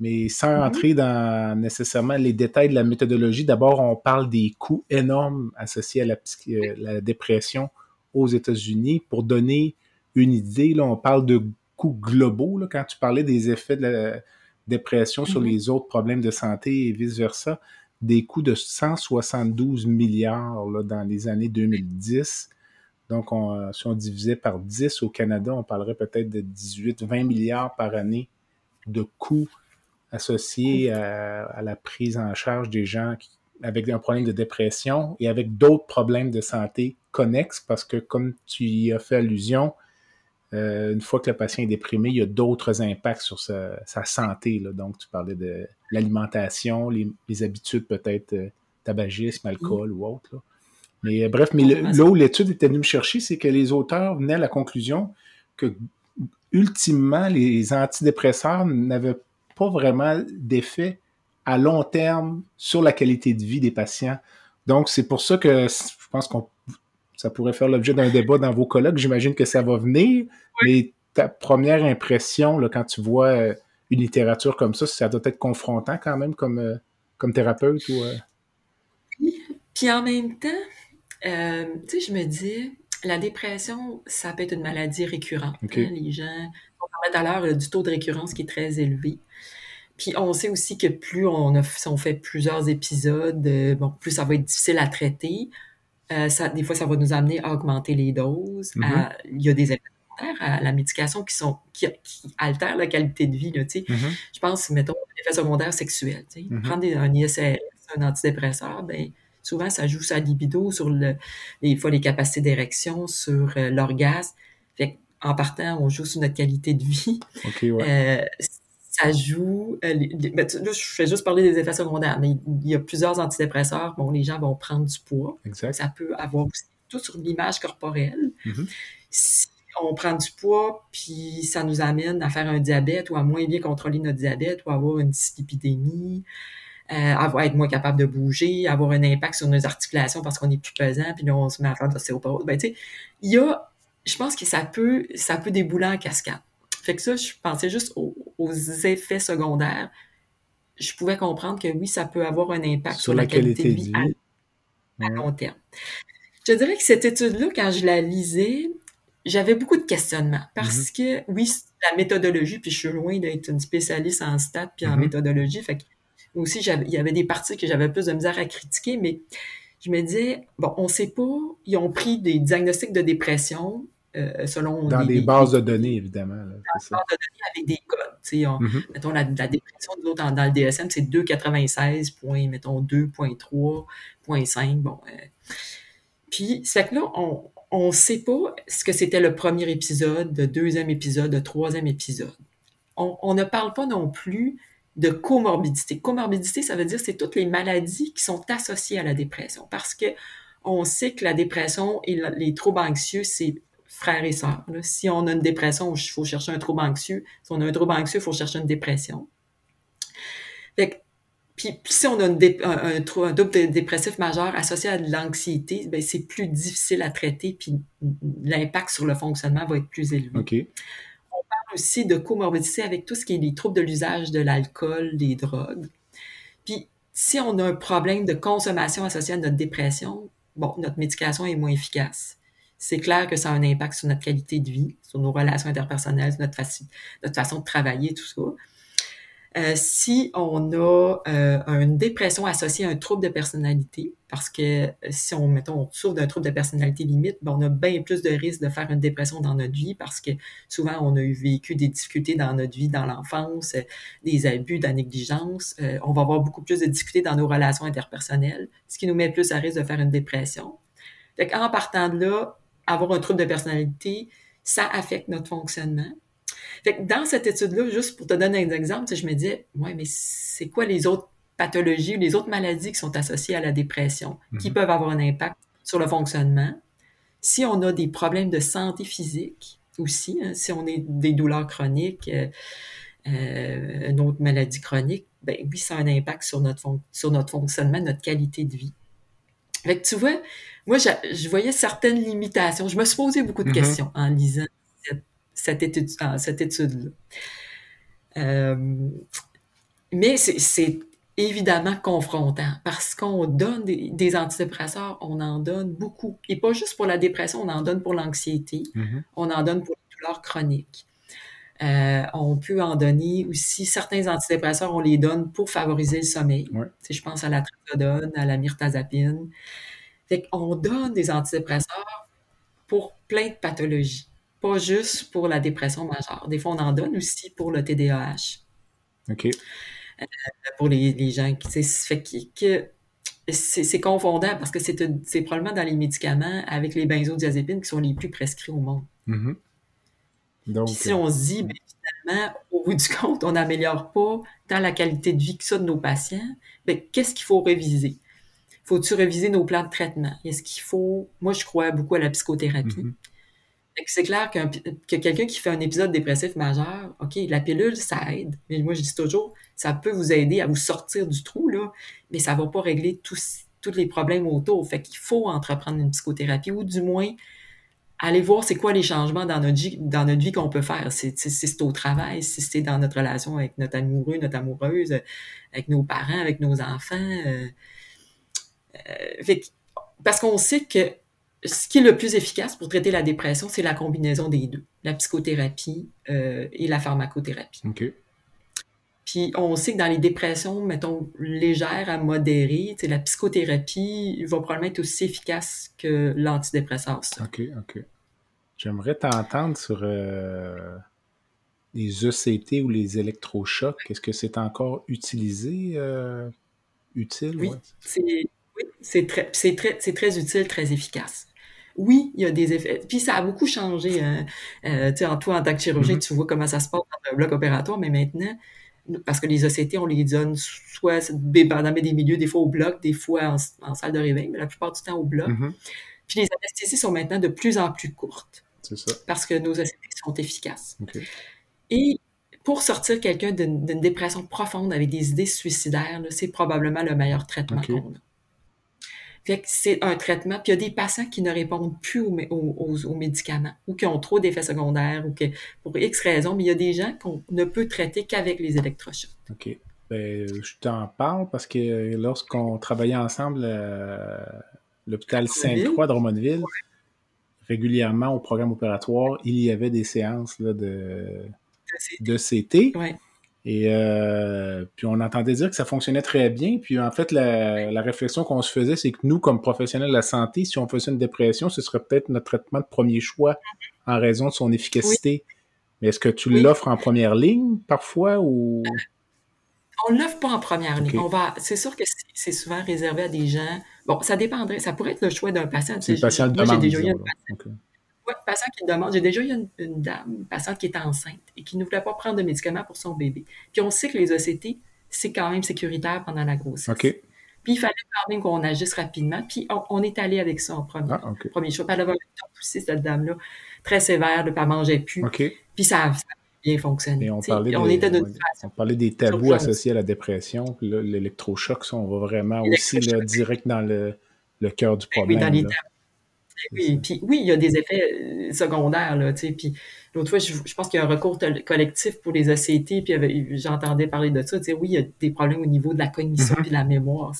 Mais sans mm-hmm. entrer dans nécessairement les détails de la méthodologie, d'abord, on parle des coûts énormes associés à la, euh, la dépression aux États-Unis. Pour donner une idée, là, on parle de coûts globaux. Là, quand tu parlais des effets de la dépression sur mm-hmm. les autres problèmes de santé et vice-versa, des coûts de 172 milliards là, dans les années 2010. Donc, on, si on divisait par 10 au Canada, on parlerait peut-être de 18-20 milliards par année de coûts associés à, la prise en charge des gens avec un problème de dépression et avec d'autres problèmes de santé connexes, parce que comme tu y as fait allusion, euh, une fois que le patient est déprimé, il y a d'autres impacts sur sa, santé. Donc, tu parlais de l'alimentation, les, habitudes peut-être euh, tabagisme, alcool ou autre. Mais euh, bref, mais là où l'étude était venue me chercher, c'est que les auteurs venaient à la conclusion que ultimement, les antidépresseurs n'avaient pas vraiment d'effet à long terme sur la qualité de vie des patients. Donc, c'est pour ça que je pense qu'on ça pourrait faire l'objet d'un débat dans vos colloques. J'imagine que ça va venir, mais ta première impression, là, quand tu vois euh, une littérature comme ça, ça doit être confrontant quand même comme, euh, comme thérapeute ou. Puis en même temps, euh, tu sais, je me dis, la dépression, ça peut être une maladie récurrente. Hein. les gens, on parlait tout à l'heure du taux de récurrence qui est très élevé. Puis on sait aussi que plus on, a, on fait plusieurs épisodes, euh, bon, plus ça va être difficile à traiter. Euh, ça, des fois, ça va nous amener à augmenter les doses. Mm-hmm. il y a des effets secondaires à la médication qui sont qui, altèrent la qualité de vie. Là, mm-hmm. Je pense, mettons, l'effet secondaire sexuel. Mm-hmm. Prendre un ISRS, un antidépresseur, ben, souvent, ça joue la libido, sur le, des fois les capacités d'érection, sur euh, l'orgasme. En partant, on joue sur notre qualité de vie. ouais ça joue. Euh, ben, là, je fais juste parler des effets secondaires, mais il y a plusieurs antidépresseurs. Bon, les gens vont prendre du poids. Ça peut avoir aussi tout sur l'image corporelle. Mm-hmm. Si on prend du poids, puis ça nous amène à faire un diabète ou à moins bien contrôler notre diabète ou avoir une dyslipidémie, euh, avoir, être moins capable de bouger, avoir un impact sur nos articulations parce qu'on est plus pesant, puis là, on se met à faire de l'ostéoporose. Ben, tu sais, il y a, je pense que ça peut, ça peut débouler en cascade. Fait que ça, je pensais juste aux, effets secondaires. Je pouvais comprendre que oui, ça peut avoir un impact sur, la, qualité, de vie, à, long terme. Je dirais que cette étude-là, quand je la lisais, j'avais beaucoup de questionnements parce mm-hmm. que, oui, la méthodologie, puis je suis loin d'être une spécialiste en stats puis en mm-hmm. méthodologie, fait que aussi, il y avait des parties que j'avais plus de misère à critiquer, mais je me disais, bon, on sait pas, ils ont pris des diagnostics de dépression, euh, selon dans des, bases de données, évidemment. dans des bases de données avec des codes. Mm-hmm. Mettons, la, dépression de l'autre dans, le DSM, c'est 2,96, mettons 2,3,5. Bon. Euh. Puis, c'est que là, on ne sait pas ce que c'était le premier épisode, le deuxième épisode, le troisième épisode. On, on ne parle pas non plus de comorbidité. Comorbidité, ça veut dire c'est toutes les maladies qui sont associées à la dépression. Parce que on sait que la dépression et les troubles anxieux, c'est frères et sœurs. Si on a une dépression, il faut chercher un trouble anxieux. Si on a un trouble anxieux, il faut chercher une dépression. puis, si on a un, trouble dépressif majeur associé à de l'anxiété, ben, c'est plus difficile à traiter, puis l'impact sur le fonctionnement va être plus élevé. On parle aussi de comorbidité avec tout ce qui est les troubles de l'usage de l'alcool, des drogues. Puis, si on a un problème de consommation associé à notre dépression, bon, notre médication est moins efficace c'est clair que ça a un impact sur notre qualité de vie, sur nos relations interpersonnelles, sur notre, façon de travailler, tout ça. Euh, si on a euh, une dépression associée à un trouble de personnalité, parce que euh, si on, mettons, on souffre d'un trouble de personnalité limite, ben, on a bien plus de risques de faire une dépression dans notre vie parce que souvent on a eu vécu des difficultés dans notre vie, dans l'enfance, des abus, de la négligence. on va avoir beaucoup plus de difficultés dans nos relations interpersonnelles, ce qui nous met plus à risque de faire une dépression. Fait en partant de là, avoir un trouble de personnalité, ça affecte notre fonctionnement. Fait dans cette étude-là, juste pour te donner un exemple, je me disais, ouais, mais c'est quoi les autres pathologies ou les autres maladies qui sont associées à la dépression, qui mhm. peuvent avoir un impact sur le fonctionnement? Si on a des problèmes de santé physique aussi, hein, si on a des douleurs chroniques, euh, euh, une autre maladie chronique, ben oui, ça a un impact sur notre, sur notre fonctionnement, notre qualité de vie. Fait que tu vois, moi, je, voyais certaines limitations. Je me suis posé beaucoup de mm-hmm. questions en lisant cette, étude, cette étude-là. Euh, mais c'est évidemment confrontant parce qu'on donne des, antidépresseurs, on en donne beaucoup. Et pas juste pour la dépression, on en donne pour l'anxiété, mm-hmm. on en donne pour les douleurs chroniques. Euh, on peut en donner aussi, certains antidépresseurs, on les donne pour favoriser le sommeil. Si je pense à la trazodone, à la myrtazapine. Fait qu'on donne des antidépresseurs pour plein de pathologies, pas juste pour la dépression majeure. Des fois, on en donne aussi pour le TDAH. OK. Euh, pour les, gens qui, fait que, c'est confondant parce que c'est probablement dans les médicaments avec les benzodiazépines qui sont les plus prescrits au monde. Mm-hmm. Donc, si on se dit, ben, finalement, au bout du compte, on n'améliore pas tant la qualité de vie que ça de nos patients, ben, qu'est-ce qu'il faut réviser? Faut-tu réviser nos plans de traitement? Est-ce qu'il faut... Moi, je crois beaucoup à la psychothérapie. Mm-hmm. C'est clair que quelqu'un qui fait un épisode dépressif majeur, OK, la pilule, ça aide. Mais moi, je dis toujours, ça peut vous aider à vous sortir du trou, là, mais ça va pas régler tous, tous les problèmes autour. Fait qu'il faut entreprendre une psychothérapie ou du moins aller voir c'est quoi les changements dans notre vie, dans notre vie qu'on peut faire. Si c'est au travail, si c'est dans notre relation avec notre amoureux, notre amoureuse, avec nos parents, avec nos enfants. Euh, euh, parce qu'on sait que ce qui est le plus efficace pour traiter la dépression, c'est la combinaison des deux, la psychothérapie euh, et la pharmacothérapie. OK. Puis on sait que dans les dépressions, mettons, légères à modérées, la psychothérapie va probablement être aussi efficace que l'antidépresseur. OK, OK. J'aimerais t'entendre sur euh, les ECT ou les électrochocs. Est-ce que c'est encore utilisé, euh, utile? Oui, c'est très, très, très utile, très efficace oui, il y a des effets. Puis ça a beaucoup changé. Hein. Euh, tu sais, en toi, en tant que chirurgien, mm-hmm. tu vois comment ça se passe dans le bloc opératoire, mais maintenant, parce que les OCT, on les donne soit dans des milieux, des fois au bloc, des fois en, salle de réveil, mais la plupart du temps au bloc. Mm-hmm. Puis les anesthésies sont maintenant de plus en plus courtes. C'est ça. Parce que nos OCT sont efficaces. Et pour sortir quelqu'un d'une dépression profonde avec des idées suicidaires, c'est probablement le meilleur traitement qu'on a. Fait que c'est un traitement. Puis il y a des patients qui ne répondent plus aux, médicaments ou qui ont trop d'effets secondaires ou que pour X raisons, mais il y a des gens qu'on ne peut traiter qu'avec les électrochocs. OK. Ben, je t'en parle parce que lorsqu'on travaillait ensemble à l'hôpital Sainte-Croix de Romonville, régulièrement au programme opératoire, il y avait des séances là, de, de CT. Ouais. Et euh, puis on entendait dire que ça fonctionnait très bien. Puis en fait, la, réflexion qu'on se faisait, c'est que nous, comme professionnels de la santé, si on faisait une dépression, ce serait peut-être notre traitement de premier choix en raison de son efficacité. Mais est-ce que tu l'offres en première ligne parfois ou? On l'offre pas en première ligne. On va, c'est sûr que c'est souvent réservé à des gens. Bon, ça dépendrait. Ça pourrait être le choix d'un patient. C'est le patient de demande. Oui, patient qui demande. J'ai déjà eu une, dame, une patiente qui était enceinte et qui ne voulait pas prendre de médicaments pour son bébé. Puis on sait que les OCT, c'est quand même sécuritaire pendant la grossesse. OK. Puis il fallait quand même qu'on agisse rapidement. Puis on, est allé avec ça en premier, ah, premier choix. Puis elle avait un aussi, cette dame-là, très sévère, de ne pas manger plus. Puis ça a, bien fonctionné. Et on parlait, des, on, était on parlait des tabous associés à la dépression. Puis l'électrochoc, ça, on va vraiment aussi là, direct dans le, le cœur du problème. Oui, dans les tabous oui, puis oui, il y a des effets euh, secondaires, là, tu sais, puis l'autre fois, je, pense qu'il y a un recours collectif pour les ACT, puis j'entendais parler de ça, tu sais, oui, il y a des problèmes au niveau de la cognition mm-hmm. puis de la mémoire,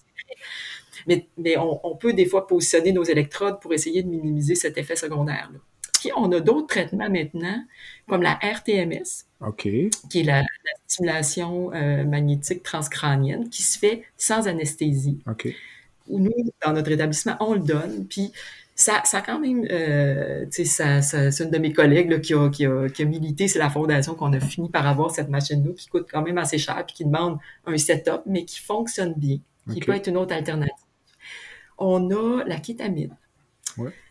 mais, mais on, peut des fois positionner nos électrodes pour essayer de minimiser cet effet secondaire-là. Puis on a d'autres traitements maintenant, comme la RTMS, qui est la, stimulation euh, magnétique transcrânienne, qui se fait sans anesthésie. Où nous, dans notre établissement, on le donne, puis ça, ça quand même, euh, c'est une de mes collègues là, qui, a, qui, a, qui, a, milité, c'est la fondation qu'on a fini par avoir cette machine-là qui coûte quand même assez cher puis qui demande un setup, mais qui fonctionne bien, qui peut être une autre alternative. On a la kétamine.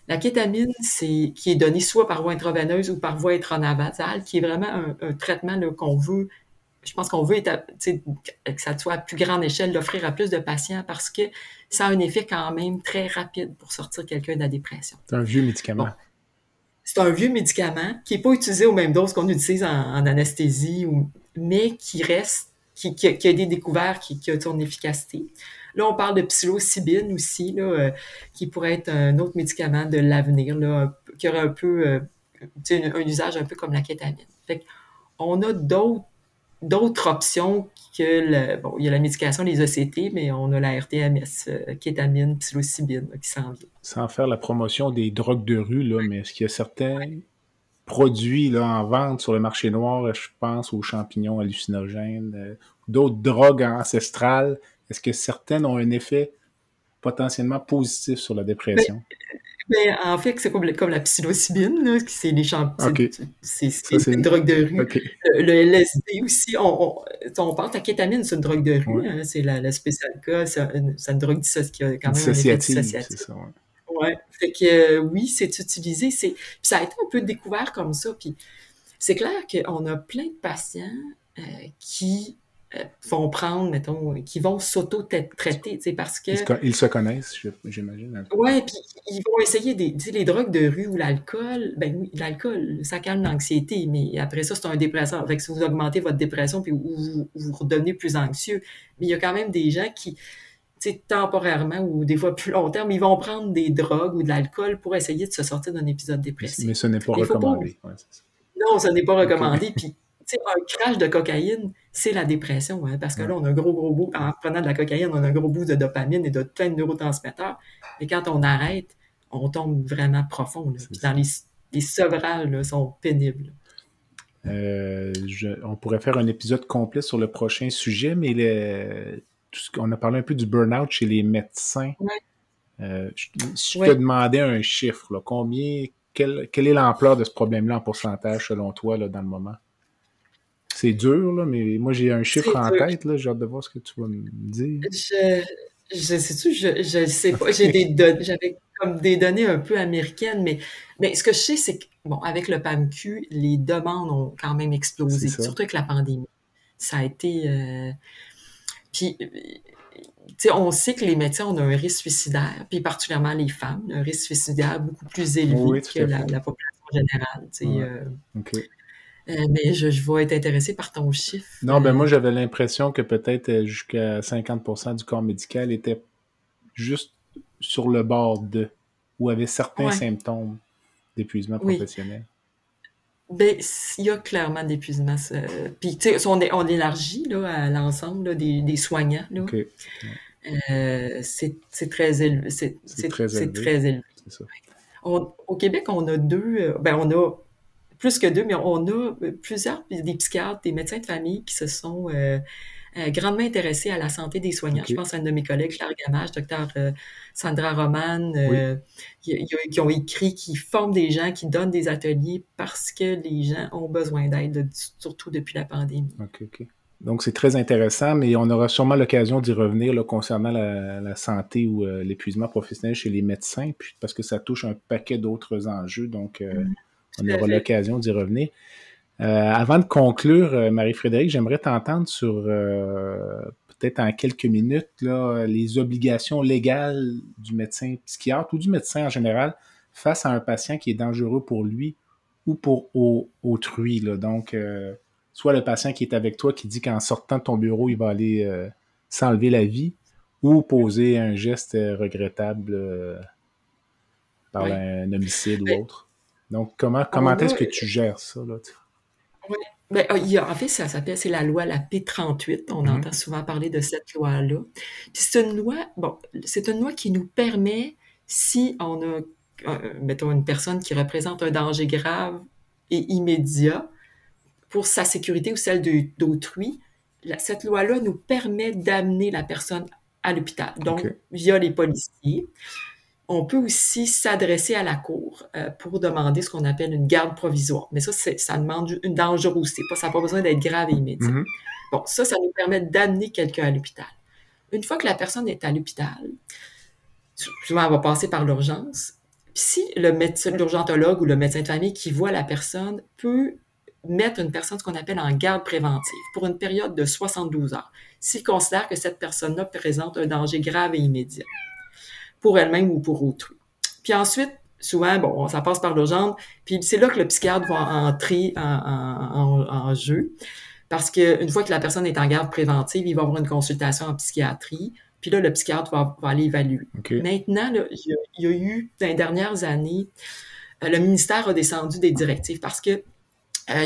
La kétamine, c'est qui est donnée soit par voie intraveineuse ou par voie intranasale, qui est vraiment un, un traitement qu'on veut je pense qu'on veut que ça soit à plus grande échelle, l'offrir à plus de patients parce que ça a un effet quand même très rapide pour sortir quelqu'un de la dépression. C'est un vieux médicament. C'est un vieux médicament qui n'est pas utilisé aux mêmes doses qu'on utilise en, anesthésie, ou, mais qui reste, qui, qui, a, été découvert, qui, qui, a son efficacité. Là, on parle de psilocybine aussi, là, euh, qui pourrait être un autre médicament de l'avenir, qui aurait un peu, euh, un, un, usage un peu comme la kétamine. Fait on a d'autres d'autres options que le, bon, il y a la médication, les ECT, mais on a la RTMS, euh, kétamine, psilocybine qui s'en vient. Sans faire la promotion des drogues de rue, là, mais est-ce qu'il y a certains produits là, en vente sur le marché noir, je pense aux champignons hallucinogènes, euh, d'autres drogues ancestrales, est-ce que certaines ont un effet potentiellement positif sur la dépression? Ben, mais en fait, c'est comme, comme, la psilocybine, c'est les champignons. C'est une drogue de rue. Le, LSD aussi, on, on, parle de la kétamine, c'est une drogue de rue. Hein, c'est la, la spécial cas, c'est une drogue qui a quand même un effet dissociatif. Ça, ouais. ouais. Fait que euh, oui, c'est utilisé. Puis ça a été un peu découvert comme ça. Puis c'est clair qu'on a plein de patients euh, qui euh, vont prendre, mettons, qui vont s'auto-traiter, tu sais, parce que... Ils se connaissent, j'imagine. Oui, puis ils vont essayer des, les drogues de rue ou l'alcool. Ben oui, l'alcool, ça calme l'anxiété, mais après ça, c'est un dépresseur. Fait que si vous augmentez votre dépression, puis vous, vous redevenez plus anxieux, mais il y a quand même des gens qui, tu sais, temporairement ou des fois plus long terme, ils vont prendre des drogues ou de l'alcool pour essayer de se sortir d'un épisode dépressif. Mais ce n'est pas recommandé. non, ce n'est pas recommandé, puis un crash de cocaïne, c'est la dépression, hein, parce que là, on a un gros, gros bout, en prenant de la cocaïne, on a un gros bout de dopamine et de plein de neurotransmetteurs. Mais quand on arrête, on tombe vraiment profond. Dans les, les sevrages sont pénibles. Euh, on pourrait faire un épisode complet sur le prochain sujet, mais tout ce on a parlé un peu du burn-out chez les médecins. Euh, si je te demandais un chiffre, combien, quelle est l'ampleur de ce problème-là en pourcentage selon toi là, dans le moment? C'est dur, là, mais moi j'ai un chiffre en tête, là, j'ai hâte de voir ce que tu vas me dire. Je, je sais-tu, je, je sais pas. J'ai des données, j'avais comme des données un peu américaines, mais, mais ce que je sais, c'est que, bon, avec le PAMQ, les demandes ont quand même explosé, surtout avec la pandémie. Ça a été. Euh, puis, sais, on sait que les médecins ont un risque suicidaire, puis particulièrement les femmes, un risque suicidaire beaucoup plus élevé que la, population générale. Tu sais, euh, euh, mais je, je, vais être intéressé par ton chiffre. Non, ben moi, j'avais l'impression que peut-être jusqu'à 50% du corps médical était juste sur le bord de, ou avait certains symptômes d'épuisement professionnel. Ben, il y a clairement d'épuisement. Puis, tu sais, on, on, élargit là, à l'ensemble des, des, soignants. Là. Euh, c'est très élevé. C'est très élevé. Très élevé. Ça. au Québec, on a deux. Euh, ben, on a plus que deux, mais on a plusieurs des psychiatres, des médecins de famille qui se sont euh, euh, grandement intéressé à la santé des soignants. Je pense à un de mes collègues, Claire Gamage, docteur euh, Sandra Roman, euh, qui, ont écrit, qui forment des gens, qui donnent des ateliers parce que les gens ont besoin d'aide, surtout depuis la pandémie. OK, OK. Donc, c'est très intéressant, mais on aura sûrement l'occasion d'y revenir là, concernant la, santé ou l'épuisement professionnel chez les médecins, puis, parce que ça touche un paquet d'autres enjeux. Donc, mmh. On aura l'occasion d'y revenir. Euh, avant de conclure, euh, Marie-Frédérique, j'aimerais t'entendre sur euh, peut-être en quelques minutes là, les obligations légales du médecin psychiatre ou du médecin en général face à un patient qui est dangereux pour lui ou pour autrui. Là. Donc, soit le patient qui est avec toi qui dit qu'en sortant de ton bureau, il va aller s'enlever la vie ou poser un geste regrettable par un homicide ou autre. Donc, comment, comment est-ce que tu gères ça? Là, oui. Ben, ah, en fait, ça s'appelle, c'est la loi, la P38. On mm-hmm. entend souvent parler de cette loi-là. c'est une loi, bon, c'est une loi qui nous permet, si on a, euh, mettons, une personne qui représente un danger grave et immédiat pour sa sécurité ou celle d'autrui, cette loi-là nous permet d'amener la personne à l'hôpital. Donc, via les policiers on peut aussi s'adresser à la cour euh, pour demander ce qu'on appelle une garde provisoire. Mais ça, ça demande une dangerosité. Pas, ça n'a pas besoin d'être grave et immédiat. Mm-hmm. Bon, ça, ça nous permet d'amener quelqu'un à l'hôpital. Une fois que la personne est à l'hôpital, souvent, elle va passer par l'urgence. Si le médecin, l'urgentologue ou le médecin de famille qui voit la personne peut mettre une personne, ce qu'on appelle en garde préventive, pour une période de 72 heures, s'il considère que cette personne-là présente un danger grave et immédiat pour elle-même ou pour autrui. Puis ensuite, souvent, bon, ça passe par l'urgence, puis c'est là que le psychiatre va entrer en, jeu. Parce qu'une fois que la personne est en garde préventive, il va avoir une consultation en psychiatrie. Puis là, le psychiatre va, aller évaluer. Maintenant, il, y a, eu, dans les dernières années, euh, le ministère a descendu des directives parce que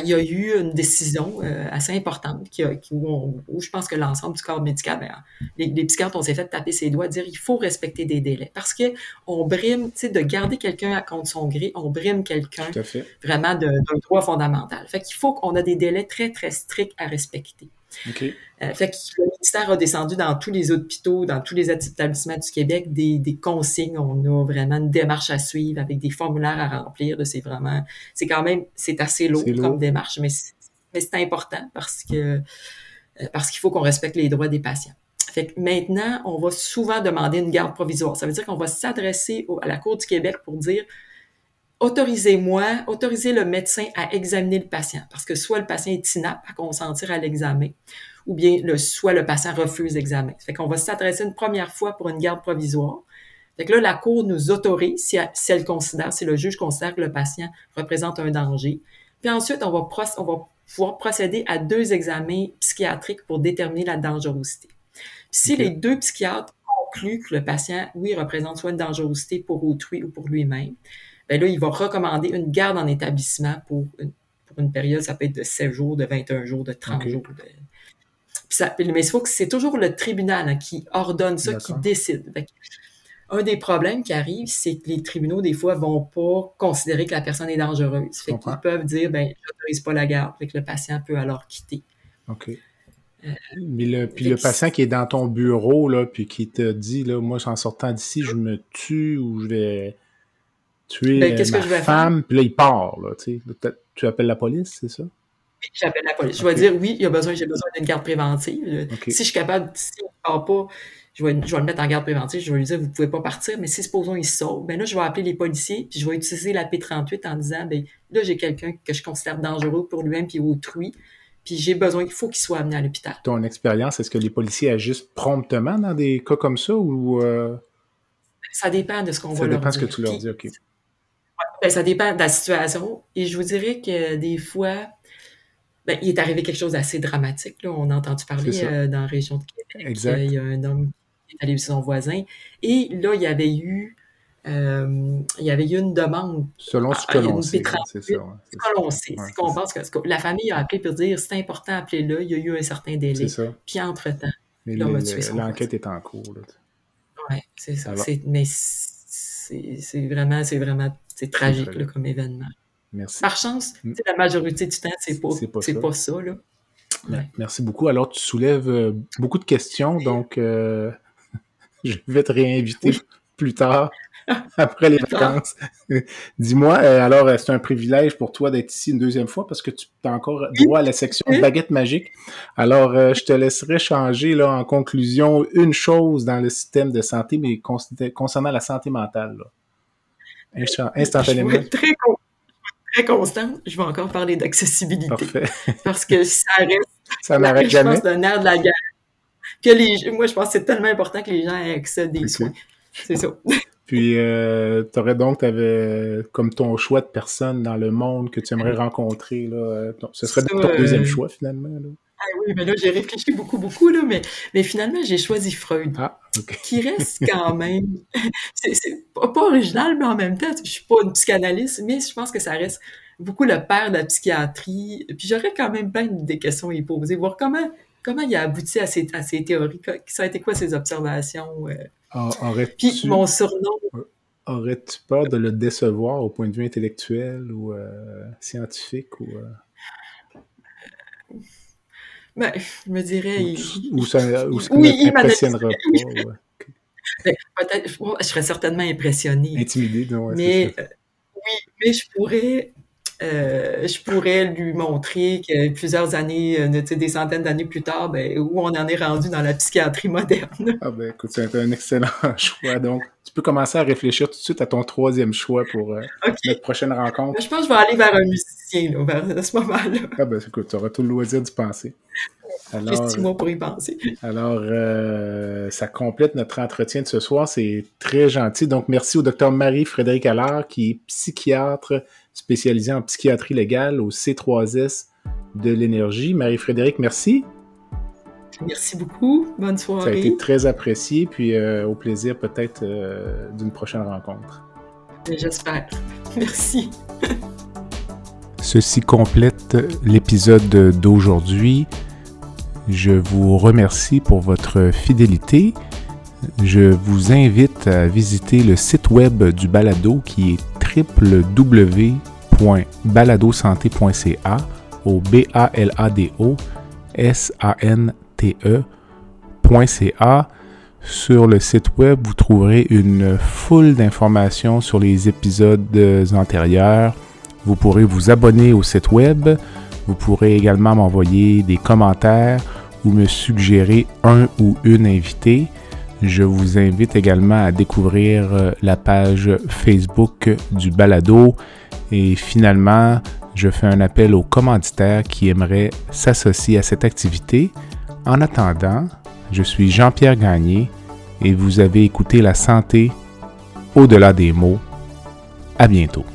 il y a eu une décision euh, assez importante qui, où, je pense que l'ensemble du corps médical, ben, les, psychiatres, on s'est fait taper ses doigts, dire il faut respecter des délais. Parce que on brime, tu sais, de garder quelqu'un à compte son gré, on brime quelqu'un vraiment d'un droit fondamental. Fait qu'il faut qu'on a des délais très, très stricts à respecter. Euh, fait que le ministère a descendu dans tous les hôpitaux, dans tous les établissements du Québec, des, des, consignes. On a vraiment une démarche à suivre avec des formulaires à remplir. C'est vraiment, c'est quand même, c'est assez lourd, comme démarche, mais c'est important parce que euh, parce qu'il faut qu'on respecte les droits des patients. Fait que maintenant, on va souvent demander une garde provisoire. Ça veut dire qu'on va s'adresser à la Cour du Québec pour dire autorisez-moi, autorisez le médecin à examiner le patient, parce que soit le patient est inapte à consentir à l'examen, ou bien le, soit le patient refuse l'examen. Fait qu'on va s'adresser une première fois pour une garde provisoire. Fait que là, la Cour nous autorise si, elle considère, si le juge considère que le patient représente un danger. Puis ensuite, on va, on va pouvoir procéder à deux examens psychiatriques pour déterminer la dangerosité. si les deux psychiatres concluent que le patient, oui, représente soit une dangerosité pour autrui ou pour lui-même, ben là, il va recommander une garde en établissement pour une, pour une période, ça peut être de 7 jours, de 21 jours, de 30 jours. mais il faut que c'est toujours le tribunal hein, qui ordonne ça, qui décide. un des problèmes qui arrive, c'est que les tribunaux, des fois, vont pas considérer que la personne est dangereuse. Fait qu'ils peuvent dire, ben, j'autorise pas la garde. Fait que le patient peut alors quitter. OK. Euh, Mais le, puis le patient qui est dans ton bureau, là, puis qui te dit, là, moi, en sortant d'ici, je me tue ou je vais tuer ben, ma que je femme, puis là, il part, là, tu sais. Tu appelles la police, c'est ça? Oui, j'appelle la police. Je vais dire, oui, il a besoin, j'ai besoin d'une garde préventive. Si je suis capable, si il part pas, je vais, je vais, le mettre en garde préventive, je vais lui dire, vous pouvez pas partir, mais si supposons il sauve, ben là, je vais appeler les policiers, puis je vais utiliser la P38 en disant, ben là, j'ai quelqu'un que je considère dangereux pour lui-même puis autrui, puis j'ai besoin, il faut qu'il soit amené à l'hôpital. Ton expérience, est-ce que les policiers agissent promptement dans des cas comme ça ou... Euh? Ça dépend de ce qu'on va leur dire. Ça dépend ce que tu leur dis, OK. Ben, ça dépend de la situation, et je vous dirais que des fois, ben, il est arrivé quelque chose d'assez dramatique. Là. On a entendu parler euh, dans la région de Québec. Exact. Il y a un homme qui est allé visiter son voisin. Et là, il y avait eu, euh, il y avait eu une demande. Selon ce que l'on sait. C'est ça. Selon ce qu'on pense que, la famille a appelé pour dire c'est important d'appeler là. Il y a eu un certain délai. Ça. Puis entre-temps, l'enquête est en cours. Oui, c'est ça. Mais c'est vraiment, c'est vraiment c'est tragique là, comme événement. Merci. Par chance, la majorité du temps, c'est pas, pas, pas, ça. là. Merci beaucoup. Alors, tu soulèves euh, beaucoup de questions, donc euh, je vais te réinviter plus tard, après les vacances. Dis-moi, euh, alors, c'est un privilège pour toi d'être ici une deuxième fois parce que tu as encore droit à la section baguette magique. Alors, je te laisserai changer là, en conclusion une chose dans le système de santé, mais concernant la santé mentale. Instantanément. Je très constante, je vais encore parler d'accessibilité. Parce que ça reste. Ça n'arrête jamais. Je pense, le nerf de la guerre. Que les, moi, je pense que c'est tellement important que les gens aient accès à des soins. C'est ça. Puis, euh, tu aurais donc avais, comme ton choix de personne dans le monde que tu aimerais rencontrer. Là, ce serait ton deuxième euh, choix, finalement. Là. Ah oui, mais là, j'ai réfléchi beaucoup, beaucoup, là, mais, mais finalement, j'ai choisi Freud, ah, qui reste quand même... c'est pas, original, mais en même temps, je suis pas une psychanalyste, mais je pense que ça reste beaucoup le père de la psychiatrie. Puis j'aurais quand même plein des questions à y poser, voir comment, comment il a abouti à ces, à ces théories, ça a été quoi ses observations. Euh? Ah, Puis mon surnom... Aurais-tu peur de le décevoir au point de vue intellectuel ou euh, scientifique ou... Euh? Ben, je me dirais. Ou, ça, oui, m'impressionnera pas. Ben, peut-être, je serais certainement impressionné. Intimidé, non, mais, euh, oui, mais je pourrais euh, je pourrais lui montrer que plusieurs années, euh, des centaines d'années plus tard, ben, où on en est rendu dans la psychiatrie moderne. Ah ben écoute, c'est un excellent choix. Donc, tu peux commencer à réfléchir tout de suite à ton troisième choix pour euh, notre prochaine rencontre. Je pense que je vais aller vers un musicien là, vers, à ce moment-là. Ah ben écoute, tu auras tout le loisir d'y penser. Alors, six mois pour y penser. Alors, ça complète notre entretien de ce soir. C'est très gentil. Donc, merci au docteur Marie-Frédéric Allard, qui est psychiatre spécialisée en psychiatrie légale au C3S de l'énergie. Marie-Frédéric, merci. Merci beaucoup. Bonne soirée. Ça a été très apprécié, puis euh, au plaisir peut-être euh, d'une prochaine rencontre. J'espère. Merci. Ceci complète l'épisode d'aujourd'hui. Je vous remercie pour votre fidélité. Je vous invite à visiter le site web du balado qui est www.baladosanté.ca au b a l a d o s a n t e.ca. Sur le site web, vous trouverez une foule d'informations sur les épisodes antérieurs. Vous pourrez vous abonner au site web. Vous pourrez également m'envoyer des commentaires ou me suggérer un ou une invitée. Je vous invite également à découvrir euh, la page Facebook du balado. Et finalement, je fais un appel aux commanditaires qui aimeraient s'associer à cette activité. En attendant, je suis Jean-Pierre Gagné et vous avez écouté La santé au-delà des mots. À bientôt.